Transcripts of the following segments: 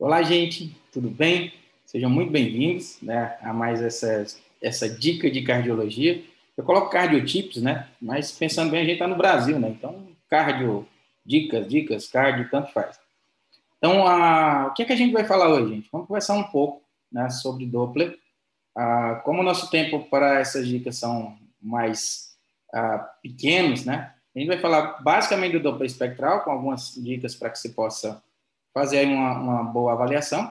Olá, gente, tudo bem? Sejam muito bem-vindos né, a mais essa, essa dica de cardiologia. Eu coloco cardiotipos, né? Mas pensando bem, a gente está no Brasil, né? Então, cardio, dicas, dicas, cardio, tanto faz. Então, a, o que é que a gente vai falar hoje, gente? Vamos conversar um pouco né, sobre Doppler. Ah, como o nosso tempo para essas dicas são mais ah, pequenos, né? A gente vai falar basicamente do Doppler espectral, com algumas dicas para que você possa fazer uma, uma, boa avaliação.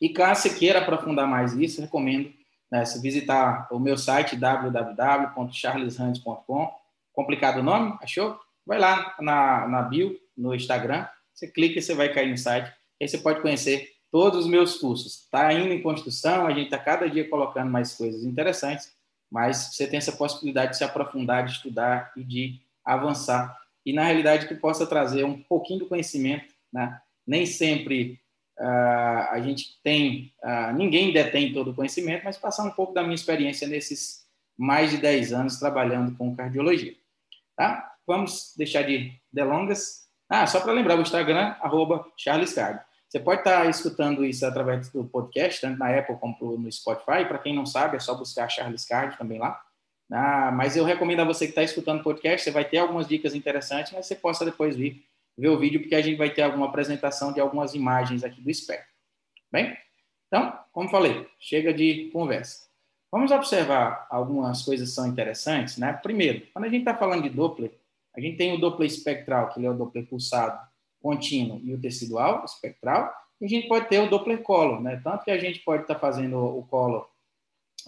E caso você queira aprofundar mais isso, recomendo né, você visitar o meu site www.charleshands.com. Complicado o nome? Achou? Vai lá na, na bio, no Instagram, você clica e você vai cair no site. Aí você pode conhecer todos os meus cursos. Está indo em construção, a gente está cada dia colocando mais coisas interessantes, mas você tem essa possibilidade de se aprofundar, de estudar e de avançar. E, na realidade, que possa trazer um pouquinho do conhecimento né, nem sempre uh, a gente tem, uh, ninguém detém todo o conhecimento, mas passar um pouco da minha experiência nesses mais de 10 anos trabalhando com cardiologia. Tá? Vamos deixar de delongas. Ah, só para lembrar, o Instagram, arroba Charles. Você pode estar tá escutando isso através do podcast, tanto na Apple como no Spotify. Para quem não sabe, é só buscar Charles Card também lá. Ah, mas eu recomendo a você que está escutando o podcast, você vai ter algumas dicas interessantes, mas você possa depois vir ver o vídeo, porque a gente vai ter alguma apresentação de algumas imagens aqui do espectro. Bem? Então, como falei, chega de conversa. Vamos observar algumas coisas que são interessantes, né? Primeiro, quando a gente está falando de Doppler, a gente tem o Doppler espectral, que é o Doppler pulsado contínuo, e o tecidual espectral, e a gente pode ter o Doppler color, né? Tanto que a gente pode estar tá fazendo o color,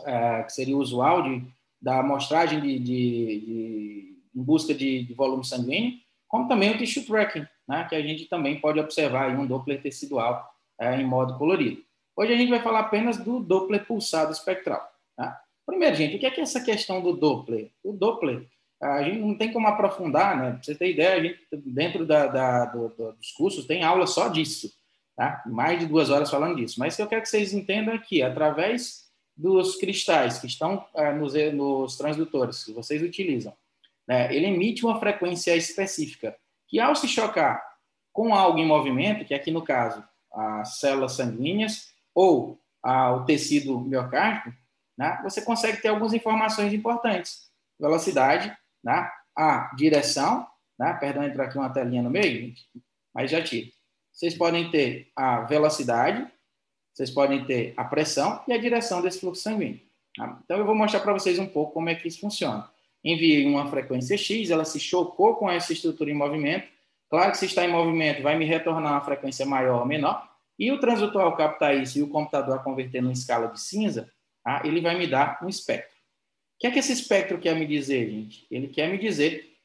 é, que seria o usual de, da amostragem de, de, de em busca de, de volume sanguíneo, como também o tissue tracking, né, que a gente também pode observar em um Doppler tecidual é, em modo colorido. Hoje a gente vai falar apenas do Doppler pulsado espectral. Tá? Primeiro, gente, o que é, que é essa questão do Doppler? O Doppler, a gente não tem como aprofundar, né? Pra você ter ideia, a gente, dentro da, da, do, do, dos cursos tem aula só disso, tá? Mais de duas horas falando disso. Mas o que eu quero que vocês entendam aqui, através dos cristais que estão é, nos, nos transdutores que vocês utilizam, né, ele emite uma frequência específica, que ao se chocar com algo em movimento, que aqui no caso as células sanguíneas ou a, o tecido miocárdico, né, você consegue ter algumas informações importantes. Velocidade, né, a direção, né, perdão, entrar aqui uma telinha no meio, mas já tiro. Vocês podem ter a velocidade, vocês podem ter a pressão e a direção desse fluxo sanguíneo. Tá? Então, eu vou mostrar para vocês um pouco como é que isso funciona enviei uma frequência X, ela se chocou com essa estrutura em movimento. Claro que se está em movimento, vai me retornar uma frequência maior ou menor. E o transdutor, ao captar isso e o computador a converter numa escala de cinza, tá? ele vai me dar um espectro. O que é que esse espectro quer me dizer, gente? Ele quer me dizer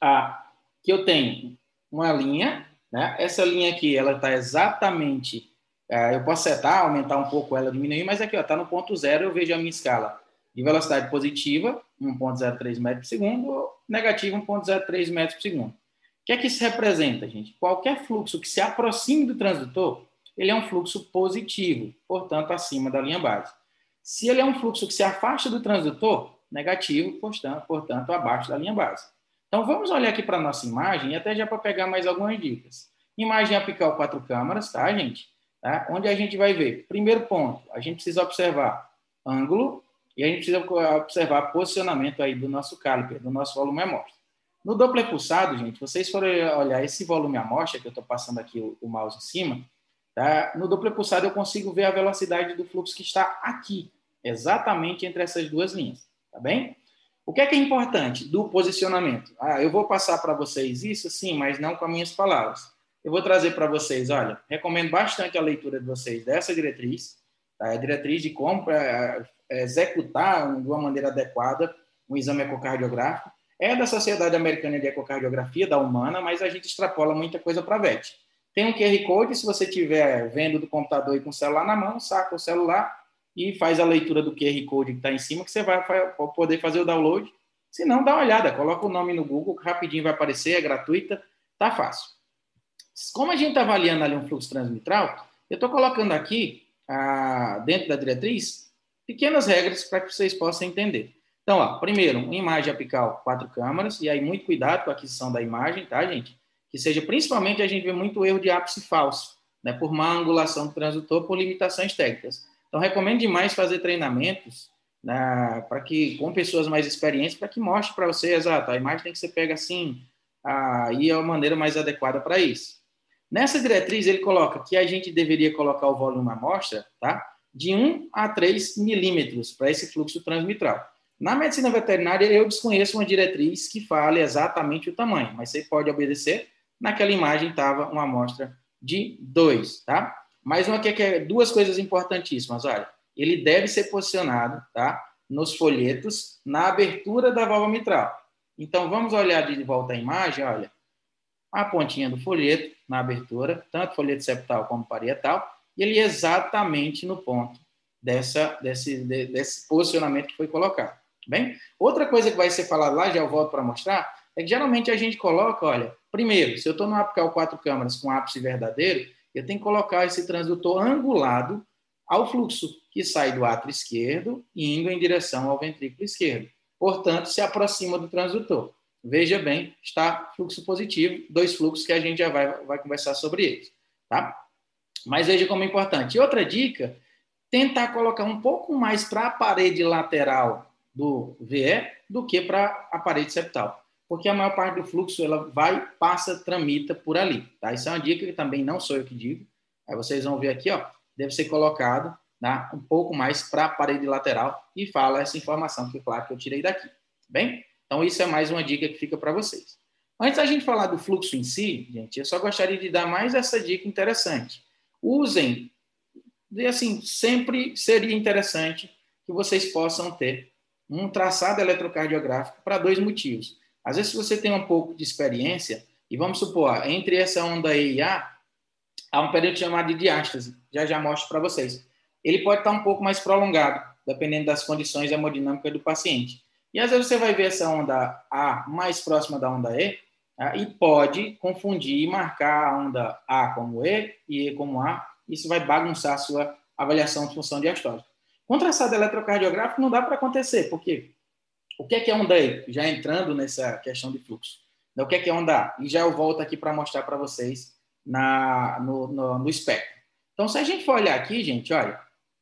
ah, que eu tenho uma linha, né? essa linha aqui ela está exatamente, ah, eu posso setar, aumentar um pouco ela, diminuir, mas aqui está no ponto zero, eu vejo a minha escala de velocidade positiva, 1,03 metros por segundo, ou negativa, 1,03 metros por segundo. O que é que isso representa, gente? Qualquer fluxo que se aproxime do transdutor, ele é um fluxo positivo, portanto, acima da linha base. Se ele é um fluxo que se afasta do transdutor, negativo, portanto, abaixo da linha base. Então, vamos olhar aqui para a nossa imagem, e até já para pegar mais algumas dicas. Imagem apical quatro câmaras, tá, gente? Tá? Onde a gente vai ver, primeiro ponto, a gente precisa observar ângulo e a gente precisa observar posicionamento aí do nosso caliper, do nosso volume amostra. No Doppler pulsado, gente, vocês forem olhar esse volume amostra, que eu estou passando aqui o, o, mouse em cima, tá? no Doppler pulsado eu consigo ver a velocidade do fluxo que está aqui, exatamente entre essas duas linhas, tá bem? O que é que é importante do posicionamento? Ah, eu vou passar para vocês isso, sim, mas não com as minhas palavras. Eu vou trazer para vocês, olha, recomendo bastante a leitura de vocês dessa diretriz? A diretriz de como é, executar de uma maneira adequada um exame ecocardiográfico. É da Sociedade Americana de Ecocardiografia, da Humana, mas a gente extrapola muita coisa para a VET. Tem um QR Code, se você estiver vendo do computador e com o celular na mão, saca o celular e faz a leitura do QR Code que está em cima, que você vai poder fazer o download. Se não, dá uma olhada, coloca o nome no Google, rapidinho vai aparecer, é gratuita, tá fácil. Como a gente está avaliando ali um fluxo transmitral, eu estou colocando aqui, ah, dentro da diretriz, pequenas regras para que vocês possam entender. Então, ó, primeiro, uma imagem apical, quatro câmaras, e aí muito cuidado com a aquisição da imagem, tá, gente? Que seja, principalmente, a gente vê muito erro de ápice falso. né, por má angulação do transdutor, por limitações técnicas. Então, recomendo demais fazer treinamentos né, para que com pessoas mais experientes, para que mostre para você, exato, a imagem tem que ser pega assim, aí é a maneira mais adequada para isso. Nessa diretriz, ele coloca que a gente deveria colocar o volume na amostra tá, de 1 a 3 milímetros para esse fluxo transmitral. Na medicina veterinária, eu desconheço uma diretriz que fale exatamente o tamanho, mas você pode obedecer. Naquela imagem estava uma amostra de 2, tá? Mas uma que é duas coisas importantíssimas, olha. Ele deve ser posicionado, tá? Nos folhetos, na abertura da válvula mitral. Então, vamos olhar de volta a imagem, olha. A pontinha do folheto na abertura, tanto folheto septal como parietal, e ele é exatamente no ponto dessa, desse, desse posicionamento que foi colocado. Bem, outra coisa que vai ser falada lá, já volto para mostrar, é que geralmente a gente coloca, olha, primeiro, se eu estou no apical quatro câmaras com ápice verdadeiro, eu tenho que colocar esse transdutor angulado ao fluxo que sai do átrio esquerdo e indo em direção ao ventrículo esquerdo. Portanto, se aproxima do transdutor. Veja bem, está fluxo positivo, dois fluxos que a gente já vai, vai conversar sobre eles. Tá? Mas veja como é importante. E outra dica, tentar colocar um pouco mais para a parede lateral do VE do que para a parede septal, porque a maior parte do fluxo ela vai, passa, tramita por ali. Tá? Isso é uma dica que também não sou eu que digo. Aí vocês vão ver aqui, ó, deve ser colocado né, um pouco mais para a parede lateral e fala essa informação que, claro, que eu tirei daqui. Bem? Então, isso é mais uma dica que fica para vocês. Antes da gente falar do fluxo em si, gente, eu só gostaria de dar mais essa dica interessante. Usem, e assim, sempre seria interessante que vocês possam ter um traçado eletrocardiográfico para dois motivos. Às vezes, se você tem um pouco de experiência, e vamos supor, entre essa onda E e A, há um período chamado de diástase, já já mostro para vocês. Ele pode estar um pouco mais prolongado, dependendo das condições hemodinâmicas do paciente. E às vezes você vai ver essa onda A mais próxima da onda E, tá? e pode confundir e marcar a onda A como E e E como A. Isso vai bagunçar a sua avaliação de função diastólica. Com traçado eletrocardiográfico não dá para acontecer, porque o que é, que é onda E? Já entrando nessa questão de fluxo. O que é, que é onda A? E já eu volto aqui para mostrar para vocês na, no, no, no, espectro. Então, se a gente for olhar aqui, gente, olha,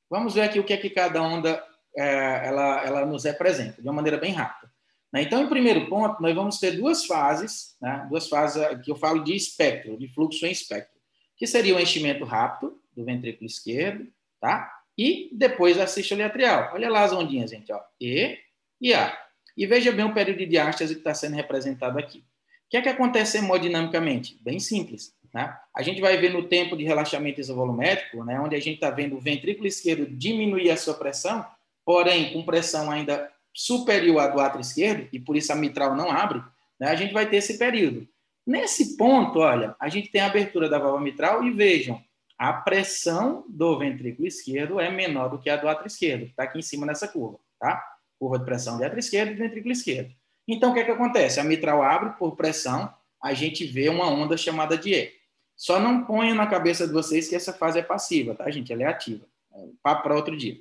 vamos ver aqui o que é que cada onda é, ela, ela nos representa, de uma maneira bem rápida. Né? Então, em primeiro ponto, nós vamos ter duas fases, né? duas fases que eu falo de espectro, de fluxo em espectro, que seria o enchimento rápido do ventrículo esquerdo, tá? E depois a sístole atrial. Olha lá as ondinhas, gente. Ó. E e A. E veja bem o período de diástase que está sendo representado aqui. O que é que acontece hemodinamicamente? Bem simples. Né? A gente vai ver no tempo de relaxamento isovolumétrico, né, onde a gente está vendo o ventrículo esquerdo diminuir a sua pressão, porém com pressão ainda superior à do átrio esquerdo, e por isso a mitral não abre, né, a gente vai ter esse período. Nesse ponto, olha, a gente tem a abertura da válvula mitral e vejam, a pressão do ventrículo esquerdo é menor do que a do átrio esquerdo, que está aqui em cima nessa curva, tá? Curva de pressão de átrio esquerdo e ventrículo esquerdo. Então, o que é que acontece? A mitral abre por pressão, a gente vê uma onda chamada de E. Só não ponha na cabeça de vocês que essa fase é passiva, tá, gente? Ela é ativa. É papo para outro dia.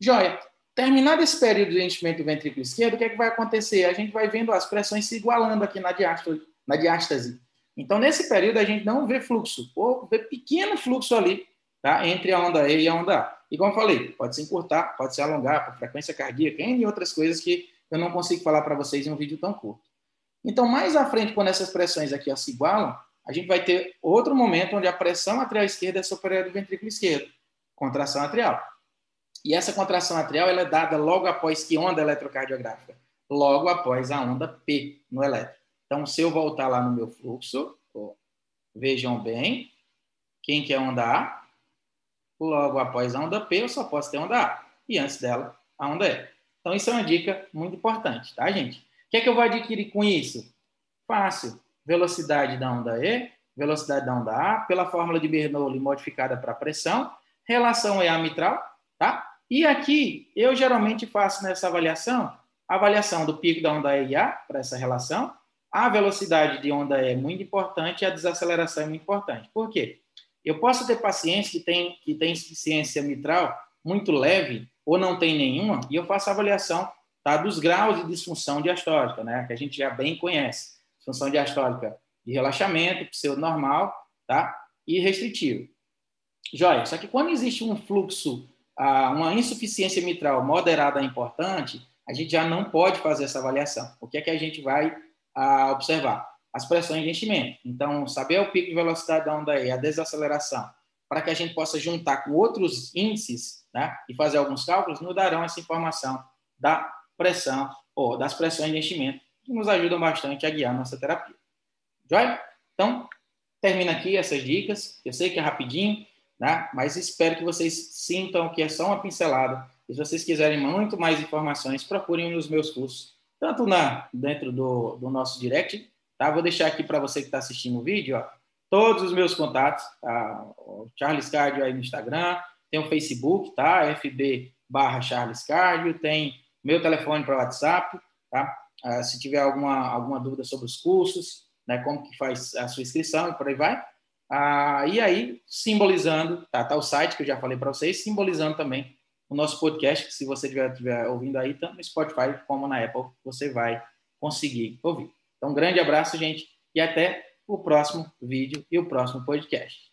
Joia. Terminado esse período de enchimento do ventrículo esquerdo, o que é que vai acontecer? A gente vai vendo as pressões se igualando aqui na diástase. Na diástase. Então, nesse período, a gente não vê fluxo, ou vê pequeno fluxo ali, tá? entre a onda E e a onda A. E como eu falei, pode se encurtar, pode se alongar para frequência cardíaca, e outras coisas que eu não consigo falar para vocês em um vídeo tão curto. Então, mais à frente, quando essas pressões aqui ó, se igualam, a gente vai ter outro momento onde a pressão atrial esquerda é superior do ventrículo esquerdo, contração atrial. E essa contração atrial ela é dada logo após que onda eletrocardiográfica? Logo após a onda P no eletro. Então, se eu voltar lá no meu fluxo, ó, vejam bem, quem que é onda A? Logo após a onda P, eu só posso ter onda A. E antes dela, a onda E. Então, isso é uma dica muito importante, tá, gente? O que é que eu vou adquirir com isso? Fácil. Velocidade da onda E, velocidade da onda A, pela fórmula de Bernoulli modificada para pressão, relação EA mitral, tá? E aqui, eu geralmente faço nessa avaliação, avaliação do pico da onda E e A, para essa relação, a velocidade de onda é muito importante e a desaceleração é muito importante. Por quê? Eu posso ter pacientes que têm que tem insuficiência mitral muito leve ou não tem nenhuma, e eu faço a avaliação tá, dos graus de disfunção diastólica, né, que a gente já bem conhece. Disfunção diastólica de relaxamento, pseudo-normal tá, e restritivo. Joia. Só que quando existe um fluxo, uma insuficiência mitral moderada importante, a gente já não pode fazer essa avaliação. O que é que a gente vai ah, observar? As pressões de enchimento. Então, saber o pico de velocidade da onda E, a desaceleração, para que a gente possa juntar com outros índices né, e fazer alguns cálculos, nos darão essa informação da pressão ou das pressões de enchimento, que nos ajudam bastante a guiar nossa terapia. Joia? Então, termina aqui essas dicas. Eu sei que é rapidinho, né? mas espero que vocês sintam que é só uma pincelada. E se vocês quiserem muito mais informações, procurem nos meus cursos, tanto na dentro do, do nosso direct, tá? Vou deixar aqui para você que está assistindo o vídeo, ó, todos os meus contatos, tá? O Charles Cardio aí no Instagram, tem o Facebook, tá? FB barra Charles Cardio, tem meu telefone para WhatsApp, tá? Ah, se tiver alguma, alguma dúvida sobre os cursos, né, como que faz a sua inscrição e por aí vai. Ah, e aí, simbolizando, tá, tá o site que eu já falei para vocês, simbolizando também o nosso podcast, que se você estiver ouvindo aí, tanto no Spotify como na Apple, você vai conseguir ouvir. Então, um grande abraço, gente, e até o próximo vídeo e o próximo podcast.